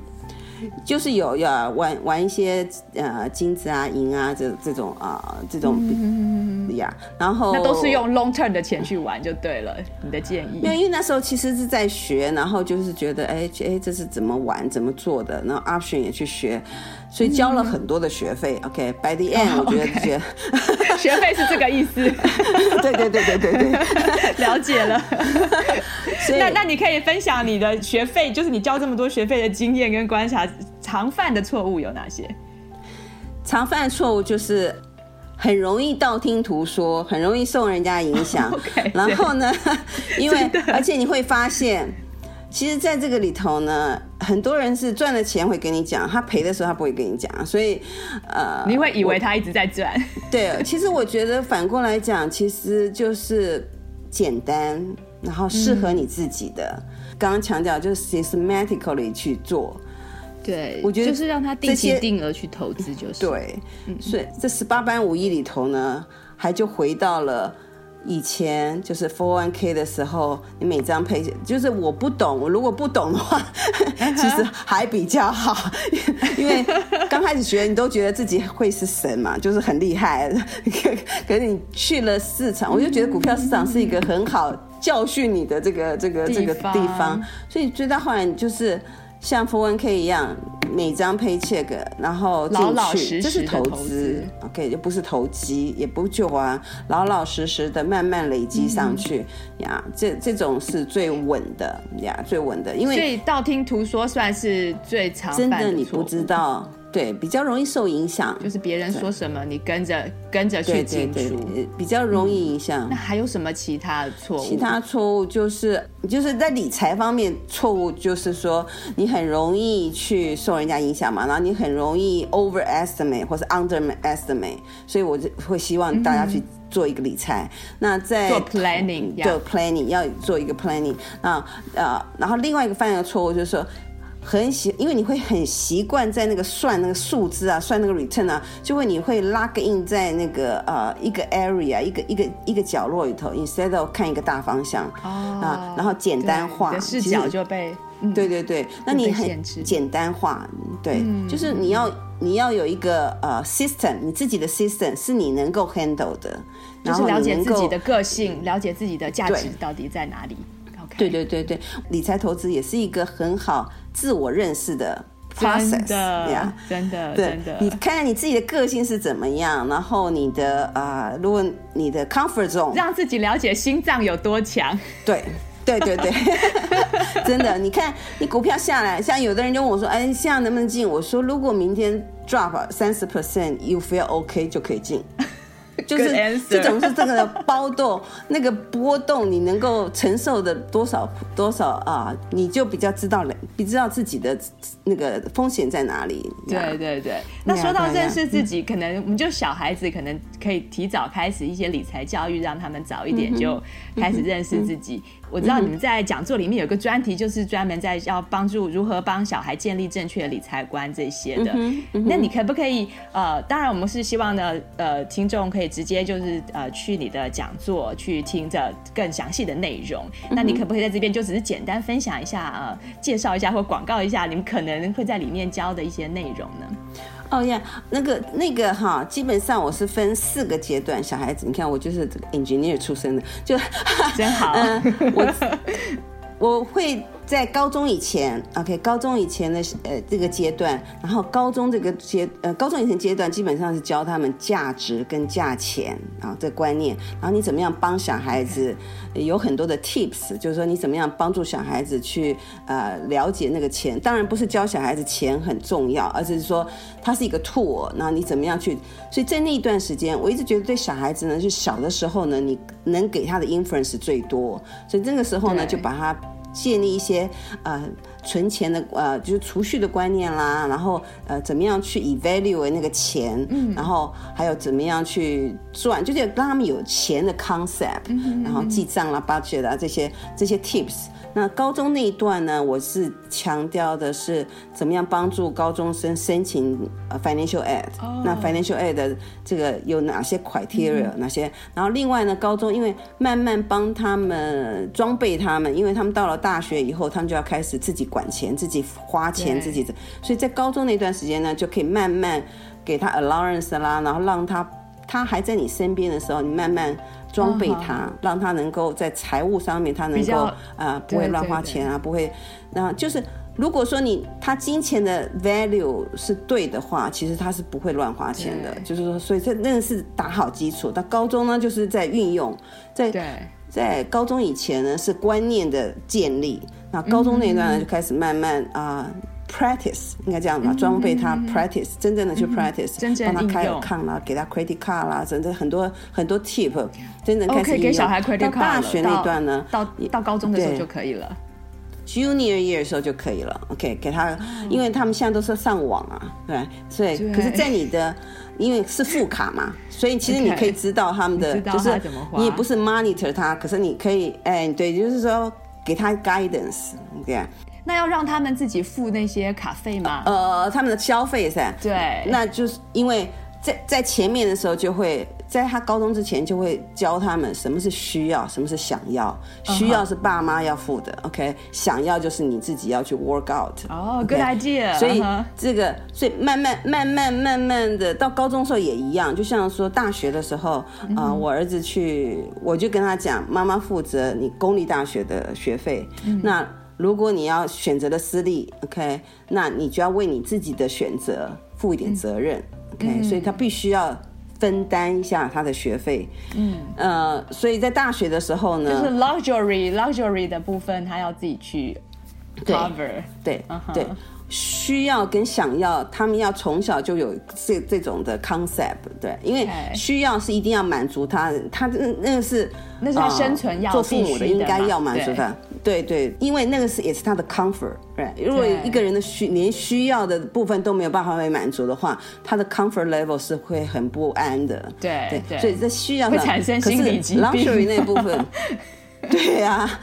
就是有要玩玩一些呃金子啊银啊这这种啊、呃、这种呀，嗯、哼然后那都是用 long term 的钱去玩就对了。你的建议？因为那时候其实是在学，然后就是觉得哎哎这是怎么玩怎么做的，然后 option 也去学，所以交了很多的学费。嗯、OK，by、okay, the end、oh, 我觉得 学费是这个意思。对对对对对对，了解了。那那你可以分享你的学费，就是你交这么多学费的经验跟观察。常犯的错误有哪些？常犯的错误就是很容易道听途说，很容易受人家影响。Okay, 然后呢，因为 而且你会发现，其实在这个里头呢，很多人是赚了钱会跟你讲，他赔的时候他不会跟你讲，所以呃，你会以为他一直在赚。对，其实我觉得反过来讲，其实就是简单，然后适合你自己的。刚刚强调就是 systematically 去做。对，我觉得就是让他定期定额去投资，就是对。所以这十八般武艺里头呢，还就回到了以前，就是 Four One K 的时候，你每张配，就是我不懂，我如果不懂的话，其实还比较好，因为刚开始学，你都觉得自己会是神嘛，就是很厉害。可是你去了市场，我就觉得股票市场是一个很好教训你的这个这个这个地方，所以追到后来你就是。像 401k 一样，每张 paycheck，然后进去，老老实实这是投资，OK，就不是投机，也不就啊，老老实实的慢慢累积上去呀，嗯、这这种是最稳的呀，最稳的，因为所以道听途说算是最常真的，你不知道。对，比较容易受影响，就是别人说什么，你跟着跟着去进出，比较容易影响。那还有什么其他的错误？其他错误就是，就是在理财方面错误，就是说你很容易去受人家影响嘛，然后你很容易 overestimate 或是 underestimate，所以我就会希望大家去做一个理财。嗯、那在做 planning，做 planning 要做一个 planning 啊呃，然后另外一个犯的错误就是说。很喜，因为你会很习惯在那个算那个数字啊，算那个 return 啊，就会你会 lock in 在那个呃一个 area 一个一个一个角落里头，instead of 看一个大方向啊，然后简单化，视角就被对对对，那你很简单化，对，就是你要你要有一个呃 system，你自己的 system 是你能够 handle 的，然后了解自己的个性，了解自己的价值到底在哪里。对对对对，理财投资也是一个很好自我认识的 process，真的呀，真的，对真的。你看看你自己的个性是怎么样，然后你的啊、呃，如果你的 comfort zone，让自己了解心脏有多强。对对对对，真的。你看你股票下来，像有的人就问我说：“哎，现在能不能进？”我说：“如果明天 drop 三十 percent，you feel OK 就可以进。” 就是这种是这个包动那个波动，你能够承受的多少多少啊？你就比较知道了，比知道自己的那个风险在哪里。对对对。那说到认识自己，可能我们就小孩子可能可以提早开始一些理财教育，让他们早一点就开始认识自己。我知道你们在讲座里面有个专题，就是专门在要帮助如何帮小孩建立正确的理财观这些的。那你可不可以呃，当然我们是希望呢，呃，听众可以直接就是呃去你的讲座去听着更详细的内容。那你可不可以在这边就只是简单分享一下呃，介绍一下或广告一下你们可能会在里面教的一些内容呢？哦呀，那个那个哈，基本上我是分四个阶段。小孩子，你看我就是这个 engineer 出身的，就真好。嗯，我 我会。在高中以前，OK，高中以前的呃这个阶段，然后高中这个阶呃高中以前阶段基本上是教他们价值跟价钱啊这观念，然后你怎么样帮小孩子有很多的 tips，就是说你怎么样帮助小孩子去呃了解那个钱，当然不是教小孩子钱很重要，而是说它是一个 tool，然后你怎么样去？所以在那一段时间，我一直觉得对小孩子呢，就小的时候呢，你能给他的 influence 最多，所以那个时候呢，就把他。建立一些呃存钱的呃就是储蓄的观念啦，然后呃怎么样去 evaluate 那个钱，嗯，然后还有怎么样去赚，就是让他们有钱的 concept，嗯，然后记账啦、budget 啊这些这些 tips。那高中那一段呢，我是强调的是怎么样帮助高中生申请呃 financial aid。Oh. 那 financial aid 的这个有哪些 criteria？哪些？然后另外呢，高中因为慢慢帮他们装备他们，因为他们到了大学以后，他们就要开始自己管钱、自己花钱、自己的。所以在高中那段时间呢，就可以慢慢给他 allowance 啦，然后让他他还在你身边的时候，你慢慢。装备他，让他能够在财务上面，他能够啊、呃、不会乱花钱啊，不会。那就是如果说你他金钱的 value 是对的话，其实他是不会乱花钱的。就是说，所以这那是打好基础。到高中呢，就是在运用，在在高中以前呢是观念的建立，那高中那一段呢就开始慢慢啊。呃 practice 应该这样吧，装备他 practice，真正的去 practice，帮他开 account 啦，给他 credit card 啦，真的很多很多 tip，真正开始。可以给小孩 credit card。到大学那段呢，到到高中的时候就可以了。Junior year 的时候就可以了，OK，给他，因为他们现在都是上网啊，对，所以可是，在你的，因为是副卡嘛，所以其实你可以知道他们的，就是你也不是 monitor 他，可是你可以，哎，对，就是说给他 guidance，对。那要让他们自己付那些卡费吗？呃，他们的消费噻。对，那就是因为在在前面的时候，就会在他高中之前就会教他们什么是需要，什么是想要。需要是爸妈要付的、uh huh.，OK？想要就是你自己要去 work out。哦、oh,，good idea。所以这个，所以慢慢慢慢慢慢的到高中的时候也一样，就像说大学的时候，啊、uh 我儿子去，我就跟他讲，妈妈负责你公立大学的学费。Uh. 那如果你要选择的私立，OK，那你就要为你自己的选择负一点责任，OK，嗯，所以他必须要分担一下他的学费，嗯，呃，所以在大学的时候呢，就是 luxury luxury 的部分，他要自己去 cover，对，对，uh huh. 对。需要跟想要，他们要从小就有这这种的 concept，对，因为需要是一定要满足他，他那那个是那是他生存要、呃、做父母的应该要满足他，对。对，对，因为那个是也是他的 comfort，对，如果一个人的需连需要的部分都没有办法被满足的话，他的 comfort level 是会很不安的，对对，对，所以这需要会产生心理 luxury 那部分。对呀、啊，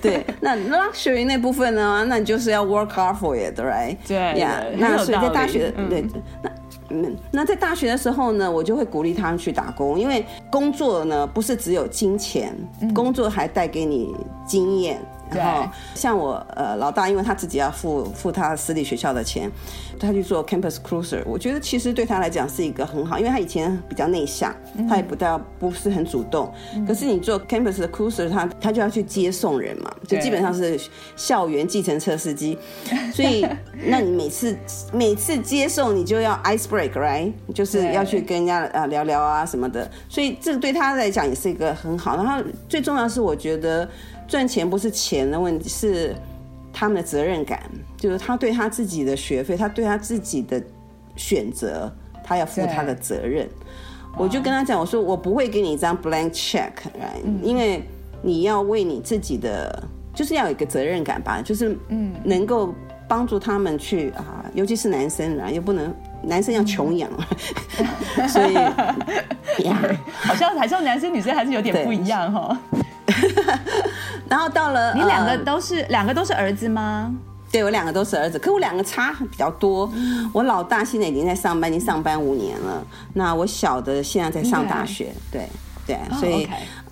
对，那 luxury 那部分呢？那你就是要 work hard for it，right？对呀，yeah, 那所以在大学，嗯、对，那嗯，那在大学的时候呢，我就会鼓励他们去打工，因为工作呢不是只有金钱，工作还带给你经验。然后像我呃老大，因为他自己要付付他私立学校的钱，他去做 campus cruiser。我觉得其实对他来讲是一个很好，因为他以前比较内向，他也不大不是很主动。可是你做 campus 的 cruiser，他他就要去接送人嘛，就基本上是校园计程车司机。所以那你每次每次接送你就要 ice break，right？就是要去跟人家啊聊聊啊什么的。所以这个对他来讲也是一个很好。然后最重要的是，我觉得。赚钱不是钱的问题，是他们的责任感。就是他对他自己的学费，他对他自己的选择，他要负他的责任。我就跟他讲，我说我不会给你一张 blank check，right？因为你要为你自己的，就是要有一个责任感吧，就是嗯，能够帮助他们去啊，尤其是男生啊，又不能男生要穷养，所以呀，好像还是男生女生还是有点不一样哈。然后到了，你两个都是、呃、两个都是儿子吗？对，我两个都是儿子，可我两个差比较多。嗯、我老大现在已经在上班，已经上班五年了。那我小的现在在上大学，对对，对 oh, 所以.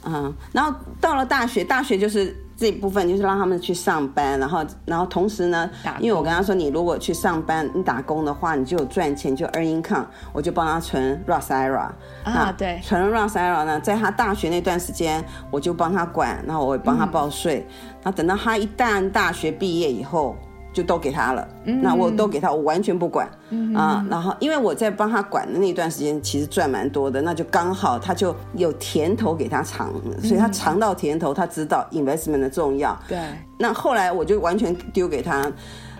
嗯，然后到了大学，大学就是这一部分就是让他们去上班，然后然后同时呢，因为我跟他说，你如果去上班，你打工的话，你就有赚钱，就 earn income，我就帮他存 Roth IRA 啊，对，存 Roth IRA 呢，在他大学那段时间，我就帮他管，然后我也帮他报税，然后等到他一旦大学毕业以后。就都给他了，嗯、那我都给他，我完全不管、嗯、啊。然后因为我在帮他管的那段时间，其实赚蛮多的，那就刚好他就有甜头给他尝，所以他尝到甜头，他知道 investment 的重要。对。那后来我就完全丢给他，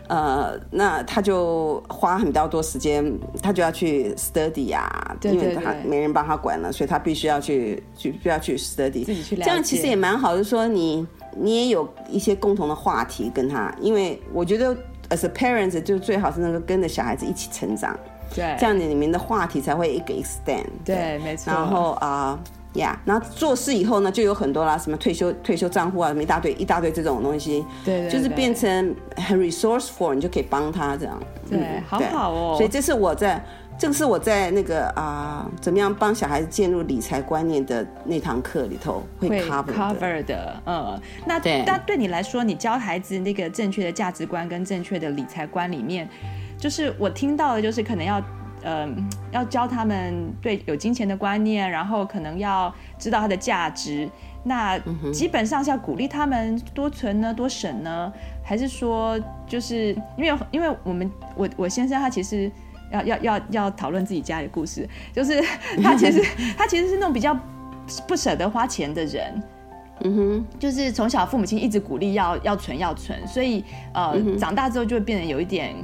呃，那他就花很比较多时间，他就要去 study 啊，对对对，因为他没人帮他管了，所以他必须要去去必须要去 study，自己去。这样其实也蛮好，就是说你。你也有一些共同的话题跟他，因为我觉得 as a parents 就最好是能够跟着小孩子一起成长，对，这样你里面的话题才会一个 extend，对，对没错。然后啊呀，uh, yeah, 然后做事以后呢，就有很多啦，什么退休退休账户啊，什么一大堆一大堆这种东西，对，对，对，就是变成很 resourceful，你就可以帮他这样，对，嗯、好好哦。所以这是我在。这个是我在那个啊、呃，怎么样帮小孩子建立理财观念的那堂课里头会 cover 的。cover 的，嗯，那对，那对你来说，你教孩子那个正确的价值观跟正确的理财观里面，就是我听到的，就是可能要，嗯、呃，要教他们对有金钱的观念，然后可能要知道它的价值。那基本上是要鼓励他们多存呢，多省呢，还是说，就是因为因为我们我我先生他其实。要要要要讨论自己家里的故事，就是 他其实 他其实是那种比较不舍得花钱的人，嗯哼，就是从小父母亲一直鼓励要要存要存，所以呃、嗯、长大之后就会变得有一点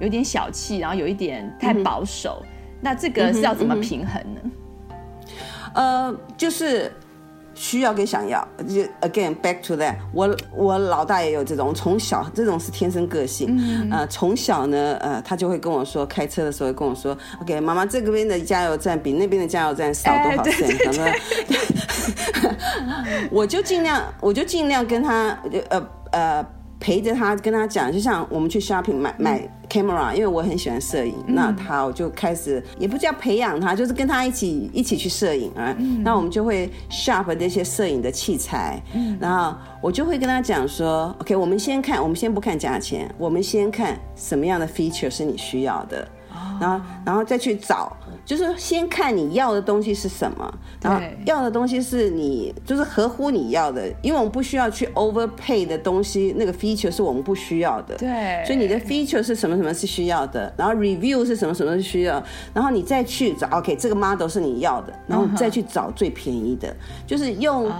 有一点小气，然后有一点太保守，嗯、那这个是要怎么平衡呢？呃，就是。需要跟想要，就 again back to that 我。我我老大也有这种，从小这种是天生个性。嗯、呃，从小呢，呃，他就会跟我说，开车的时候跟我说，OK，妈妈这边的加油站比那边的加油站少多少钱？什么？我就尽量，我就尽量跟他，呃呃。陪着他跟他讲，就像我们去 shopping 买买 camera，因为我很喜欢摄影，嗯、那他我就开始也不叫培养他，就是跟他一起一起去摄影啊。嗯、那我们就会 shop 这些摄影的器材，嗯、然后我就会跟他讲说，OK，我们先看，我们先不看价钱，我们先看什么样的 feature 是你需要的，哦、然后然后再去找。就是先看你要的东西是什么，然后要的东西是你就是合乎你要的，因为我们不需要去 overpay 的东西，那个 feature 是我们不需要的。对，所以你的 feature 是什么什么是需要的，然后 review 是什么什么是需要，然后你再去找 OK 这个 model 是你要的，然后再去找最便宜的，就是用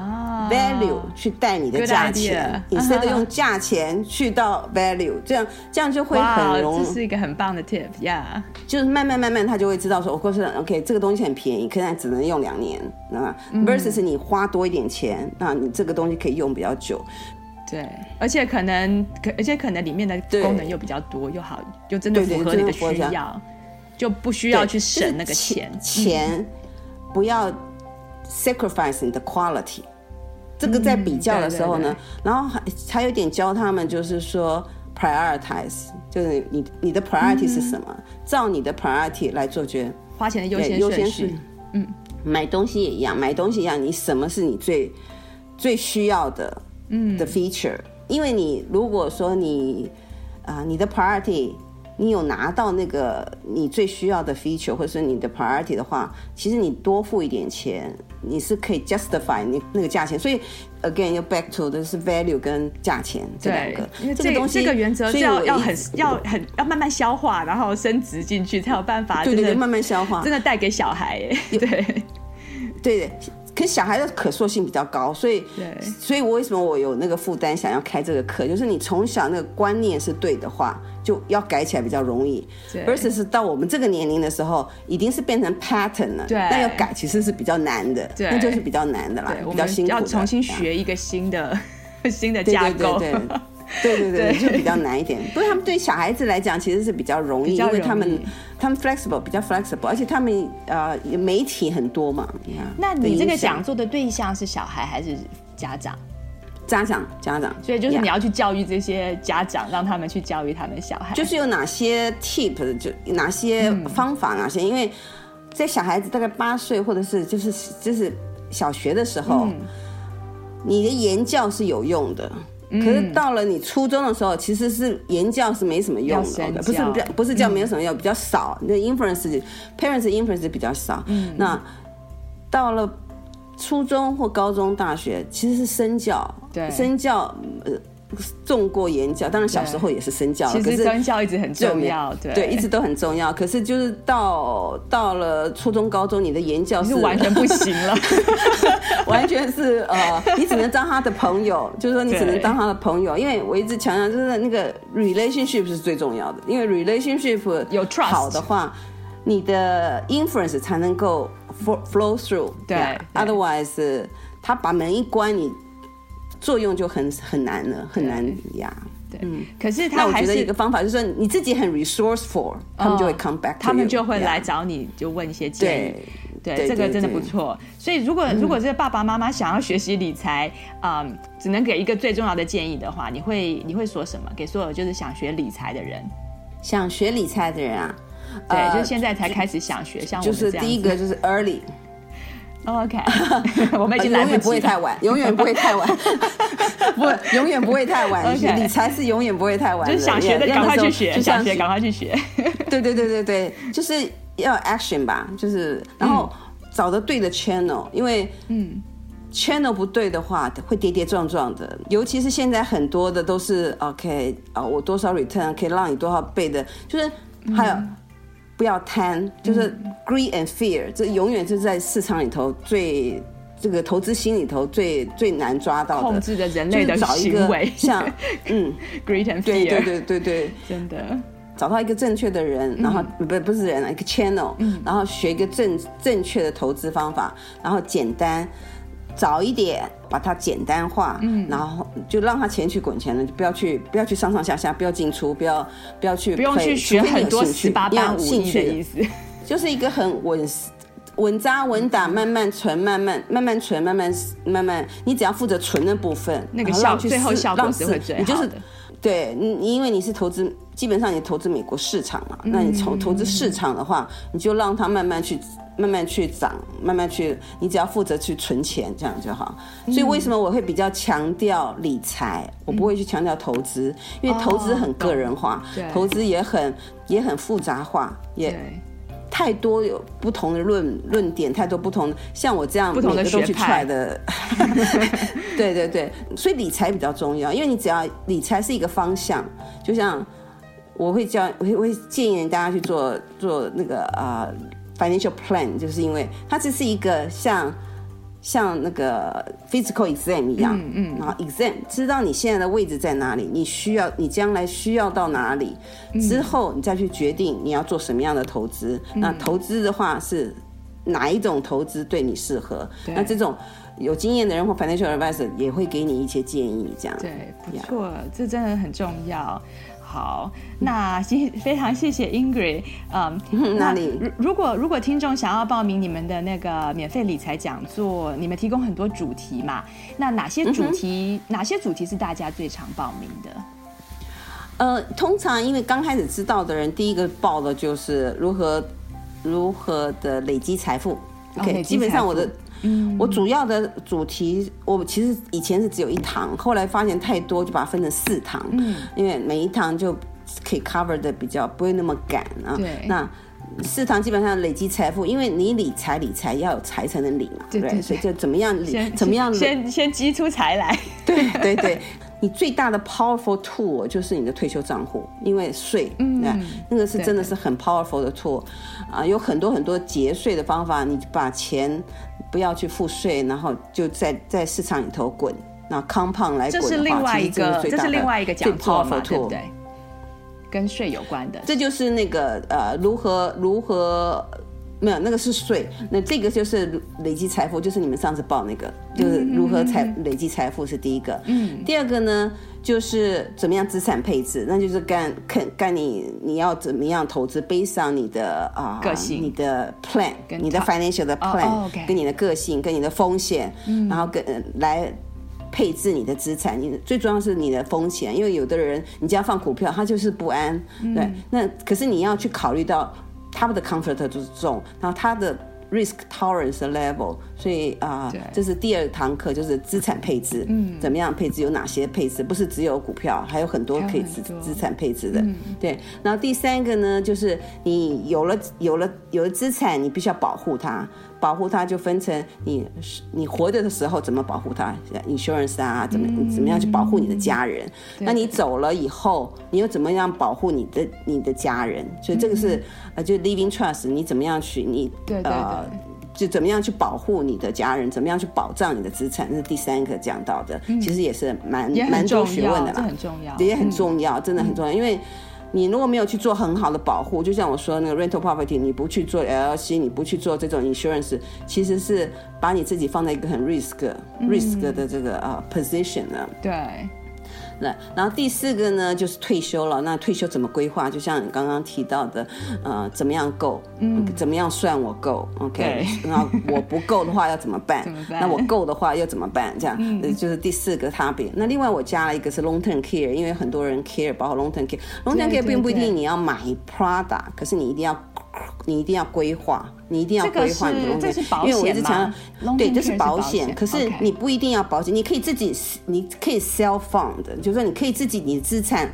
value 去带你的价钱，你是在用价钱去到 value，这样这样就会很容易。这是一个很棒的 tip，yeah，，就是慢慢慢慢他就会知道说，我。是 OK，这个东西很便宜，可能只能用两年，那 versus 你花多一点钱，那你这个东西可以用比较久。对，而且可能可，而且可能里面的功能又比较多，又好，就真的符合你的需要，就不需要去省那个钱。钱不要 sacrifice 你的 quality。这个在比较的时候呢，然后还还有点教他们，就是说 prioritize，就是你你的 priority 是什么，照你的 priority 来做决。花钱的优先优先序，嗯，买东西也一样，买东西一样，你什么是你最最需要的，嗯，的 feature？因为你如果说你啊、呃，你的 priority，你有拿到那个你最需要的 feature，或者是你的 priority 的话，其实你多付一点钱，你是可以 justify 你那个价钱。所以 again，又 back to 的是 value 跟价钱这两个，因为这个东西这个原则是要要很要很要慢慢消化，然后升值进去才有办法，对对对，慢慢消化，真的带给小孩，对对对。可小孩的可塑性比较高，所以，对。所以我为什么我有那个负担想要开这个课，就是你从小那个观念是对的话，就要改起来比较容易。对，versus 是到我们这个年龄的时候，已经是变成 pattern 了，对，那要改其实是比较难的，对，那就是比较难的啦，对比较辛苦，要重新学一个新的 新的架构。对对对对对对，就比较难一点。不过他们对小孩子来讲其实是比较容易，因为他们他们 flexible 比较 flexible，而且他们呃媒体很多嘛。那你这个讲座的对象是小孩还是家长？家长家长。所以就是你要去教育这些家长，让他们去教育他们小孩。就是有哪些 tip，就哪些方法，哪些？因为在小孩子大概八岁或者是就是就是小学的时候。你的言教是有用的。可是到了你初中的时候，其实是言教是没什么用的，不是比较不是叫没有什么用，比较少。那 influence parents influence 比较少。嗯，那到了初中或高中、大学，其实是身教，对，身教呃。重过言教，当然小时候也是身教，其实身教一直很重要，对对，一直都很重要。可是就是到到了初中、高中，你的言教是，是完全不行了，完全是呃，你只能当他的朋友，就是说你只能当他的朋友。因为我一直强调，就是那个 relationship 是最重要的，因为 relationship 有 trust 好的话，你的 influence 才能够 flow through 对。对，otherwise 他把门一关，你。作用就很很难了，很难呀。对，嗯。可是他还是，一个方法就是说，你自己很 resourceful，他们就会 come back，他们就会来找你，就问一些建议。对，这个真的不错。所以，如果如果这个爸爸妈妈想要学习理财，嗯，只能给一个最重要的建议的话，你会你会说什么？给所有就是想学理财的人，想学理财的人啊，对，就是现在才开始想学，像我们。就是第一个就是 early。OK，我们已经来不及，永远不会太晚，永远不会太晚，不，永远不会太晚。Okay. 理财是永远不会太晚，就是想学的赶快去学，就想学赶快去学。对对对对对，就是要 action 吧，就是然后找的对的 channel，因为嗯，channel 不对的话会跌跌撞撞的，尤其是现在很多的都是 OK 啊，我多少 return 可以让你多少倍的，就是还有。嗯不要贪，就是 greed and fear，、嗯、这永远是在市场里头最这个投资心里头最最难抓到的控制的人类的行为，像嗯 greed and fear，对对对对对，真的。找到一个正确的人，然后、嗯、不不是人，一个 channel，、嗯、然后学一个正正确的投资方法，然后简单。早一点把它简单化，嗯，然后就让他钱去滚钱了，就不要去不要去上上下下，不要进出，不要不要去，不用去学很多十八般武艺的意思，就是一个很稳稳扎稳打，慢慢存，慢慢慢慢存，慢慢慢慢，你只要负责存的部分，那个效最后效果是会最好的。你就是对你，因为你是投资，基本上你投资美国市场嘛，那你从投资市场的话，你就让它慢慢去。慢慢去涨，慢慢去，你只要负责去存钱，这样就好。所以为什么我会比较强调理财，嗯、我不会去强调投资，因为投资很个人化，哦、投资也很也很复杂化，也太多有不同的论论点，太多不同的，像我这样每个都去 try 的，对对对，所以理财比较重要，因为你只要理财是一个方向，就像我会教，我会我会建议大家去做做那个啊。呃 Financial plan 就是因为它只是一个像像那个 physical exam 一样，嗯，嗯，然后 exam 知道你现在的位置在哪里，你需要你将来需要到哪里，之后你再去决定你要做什么样的投资。嗯、那投资的话是哪一种投资对你适合？那这种有经验的人或 financial advisor 也会给你一些建议，这样。对，不错，这真的很重要。好，那谢非常谢谢 Ingrid，嗯，哪里？如如果如果听众想要报名你们的那个免费理财讲座，你们提供很多主题嘛？那哪些主题？嗯、哪些主题是大家最常报名的？呃，通常因为刚开始知道的人，第一个报的就是如何如何的累积财富。OK，哦、基本上我的。嗯，我主要的主题，我其实以前是只有一堂，后来发现太多，就把它分成四堂。嗯，因为每一堂就可以 cover 的比较不会那么赶啊。对，那四堂基本上累积财富，因为你理财理财要有财才能理嘛。对对，对，对，所以就怎么样理，怎么样先先积出财来。对对对。你最大的 powerful tool 就是你的退休账户，因为税，嗯，那个是真的是很 powerful 的 tool，啊，有很多很多节税的方法，你把钱不要去付税，然后就在在市场里头滚，那 compound 来滚的话，这是另外一个，这是另外一个讲座嘛，对不对？跟税有关的，这就是那个呃，如何如何。没有，那个是税。那这个就是累积财富，就是你们上次报那个，就是如何财累积财富是第一个。嗯。第二个呢，就是怎么样资产配置，那就是干看干你你要怎么样投资，based on 你的啊，个性，你的 plan，你的 financial 的 plan，跟你的个性，跟你的风险，然后跟来配置你的资产。你最重要是你的风险，因为有的人你只要放股票，他就是不安。对。那可是你要去考虑到。他们的 comfort 就是重，然后他的 risk tolerance level，所以啊，呃、这是第二堂课，就是资产配置，嗯，怎么样配置，有哪些配置，不是只有股票，还有很多可以资资产配置的，嗯、对。然后第三个呢，就是你有了有了有了资产，你必须要保护它。保护它就分成你你活着的时候怎么保护它，insurance 啊，怎么怎么样去保护你的家人？嗯、那你走了以后，你又怎么样保护你的你的家人？所以这个是、嗯、呃，就 living trust，你怎么样去你呃，就怎么样去保护你的家人？怎么样去保障你的资产？这是第三个讲到的，嗯、其实也是蛮蛮多学问的啦，很重要，也很重要，嗯、真的很重要，因为。你如果没有去做很好的保护，就像我说的那个 rental property，你不去做 LLC，你不去做这种 insurance，其实是把你自己放在一个很 risk、嗯、risk 的这个呃 position 呢。对。然后第四个呢，就是退休了。那退休怎么规划？就像你刚刚提到的，呃，怎么样够？嗯，怎么样算我够？OK。然后我不够的话要怎么办？怎么办？那我够的话又怎么办？这样，嗯，就是第四个差别。那另外我加了一个是 long term care，因为很多人 care 包括 long term care。long term care 并不一定你要买 Prada，可是你一定要。你一定要规划，你一定要规划你的东西，因为我一直强调，对，这是保险。可是你不一定要保险，你可以自己，你可以 self fund，就是说你可以自己，你的资产。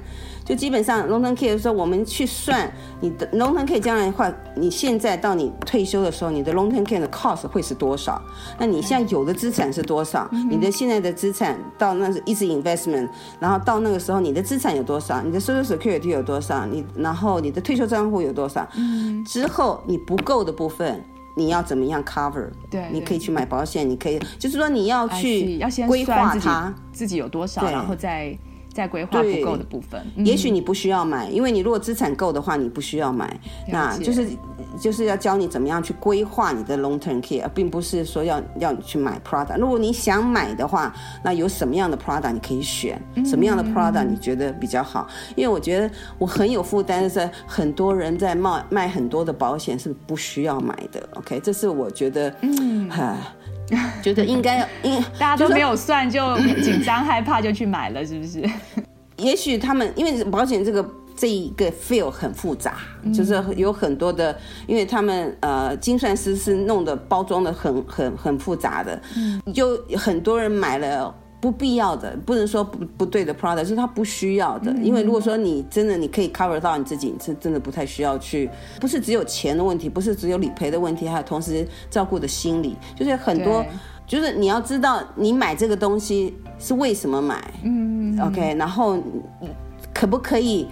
就基本上 long term care 的时候，我们去算你的 long term care 将来的话，你现在到你退休的时候，你的 long term care 的 cost 会是多少？那你现在有的资产是多少？你的现在的资产到那是 easy investment，然后到那个时候你的资产有多少？你的 social security 有多少？你然后你的退休账户有多少？之后你不够的部分，你要怎么样 cover？对，你可以去买保险，你可以就是说你要去规划它自己有多少，然后再。在规划不够的部分，也许你不需要买，因为你如果资产够的话，你不需要买。那就是就是要教你怎么样去规划你的 long term care，并不是说要要你去买 Prada。如果你想买的话，那有什么样的 Prada 你可以选？什么样的 Prada 你觉得比较好？因为我觉得我很有负担的是，很多人在卖卖很多的保险是不需要买的。OK，这是我觉得，嗯，觉得应该，应大家都没有算就 紧张害怕就去买了，是不是？也许他们因为保险这个这一个 feel 很复杂，就是有很多的，因为他们呃精算师是弄的包装的很很很复杂的，就很多人买了不必要的，不能说不不对的 product，是他不需要的。因为如果说你真的你可以 cover 到你自己，你是真的不太需要去，不是只有钱的问题，不是只有理赔的问题，还有同时照顾的心理，就是很多。就是你要知道，你买这个东西是为什么买，嗯，OK，然后可不可以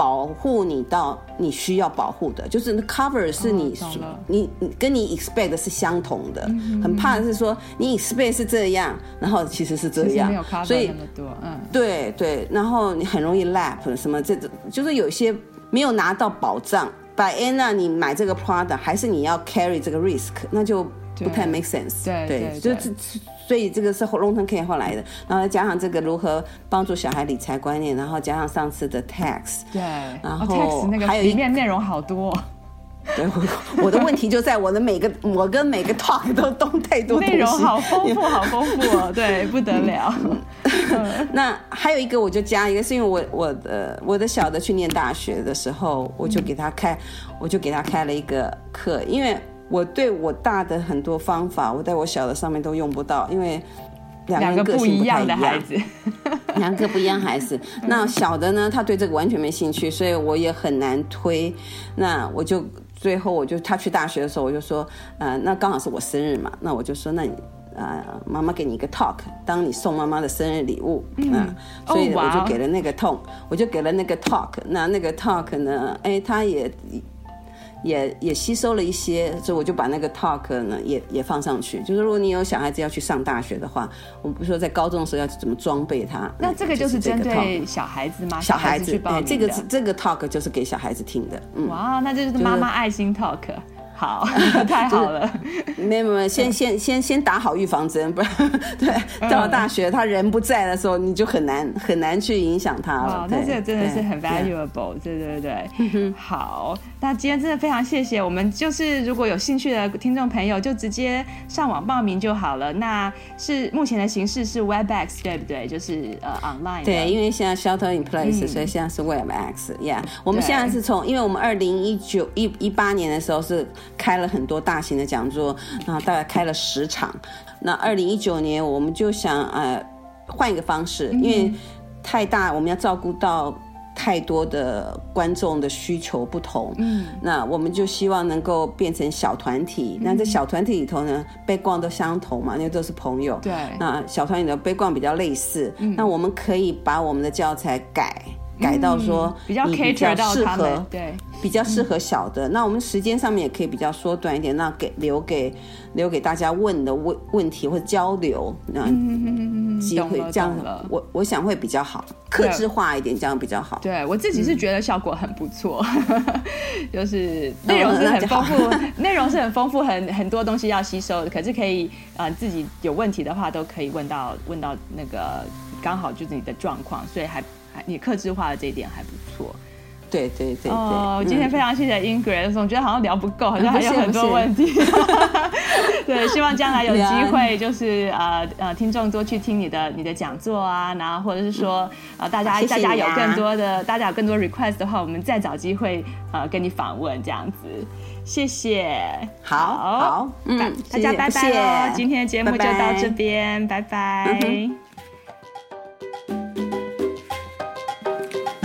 保护你到你需要保护的？就是 cover 是你，哦、你跟你 expect 是相同的。嗯、很怕的是说你 expect 是这样，然后其实是这样，所以对对，然后你很容易 lap 什么这种，就是有些没有拿到保障。By Anna，你买这个 product 还是你要 carry 这个 risk，那就。不太 make sense，对对，对，就所以这个是 long term care 后来的，然后加上这个如何帮助小孩理财观念，然后加上上次的 tax，对，然后还有、哦、那个里面内容好多。对，我，我的问题就在我的每个我跟每个 talk 都懂太多内容好丰富，好丰富哦，对，不得了。那还有一个，我就加一个，是因为我我的我的小的去念大学的时候，我就给他开，我就给他开了一个课，因为。我对我大的很多方法，我在我小的上面都用不到，因为两个个性不太一样。个不一样的孩子，两个不一样孩子。那小的呢，他对这个完全没兴趣，所以我也很难推。那我就最后我就他去大学的时候，我就说，呃，那刚好是我生日嘛，那我就说，那你呃，妈妈给你一个 talk，当你送妈妈的生日礼物，嗯、呃，所以我就给了那个 talk，我就给了那个 talk。那那个 talk 呢，哎，他也。也也吸收了一些，所以我就把那个 talk 呢也也放上去。就是如果你有小孩子要去上大学的话，我们不是说在高中的时候要怎么装备他？那这个就是针对小孩子吗？小孩子，对，这个这个 talk 就是给小孩子听的。嗯，哇，那这就是妈妈爱心 talk，好，太好了。没有没有，先先先先打好预防针，不然对 到了大学他人不在的时候，你就很难很难去影响他了。那这个真的是很 valuable，对对对，好。那今天真的非常谢谢我们，就是如果有兴趣的听众朋友，就直接上网报名就好了。那是目前的形式是 Webex 对不对？就是呃 online。对，因为现在 Shelter in Place，、嗯、所以现在是 Webex。Yeah，我们现在是从，因为我们二零一九一一八年的时候是开了很多大型的讲座，然后大概开了十场。那二零一九年我们就想呃换一个方式，因为太大，我们要照顾到。太多的观众的需求不同，嗯，那我们就希望能够变成小团体。嗯、那在小团体里头呢，background 都相同嘛，因为都是朋友。对。那小团体的 background 比较类似，嗯，那我们可以把我们的教材改。改到说比较适合，对，比较适合小的。那我们时间上面也可以比较缩短一点，那给留给留给大家问的问问题或者交流，那机会这样，我我想会比较好，克制化一点，这样比较好。对，我自己是觉得效果很不错，就是内容是很丰富，内容是很丰富，很很多东西要吸收的。可是可以啊自己有问题的话都可以问到问到那个刚好就是你的状况，所以还。你克制化的这一点还不错，对对对哦，我今天非常谢谢 Ingrid，总觉得好像聊不够，好像还有很多问题。对，希望将来有机会，就是呃呃，听众多去听你的你的讲座啊，然后或者是说呃，大家大家有更多的大家有更多 request 的话，我们再找机会呃跟你访问这样子。谢谢，好好，嗯，大家拜拜喽，今天的节目就到这边，拜拜。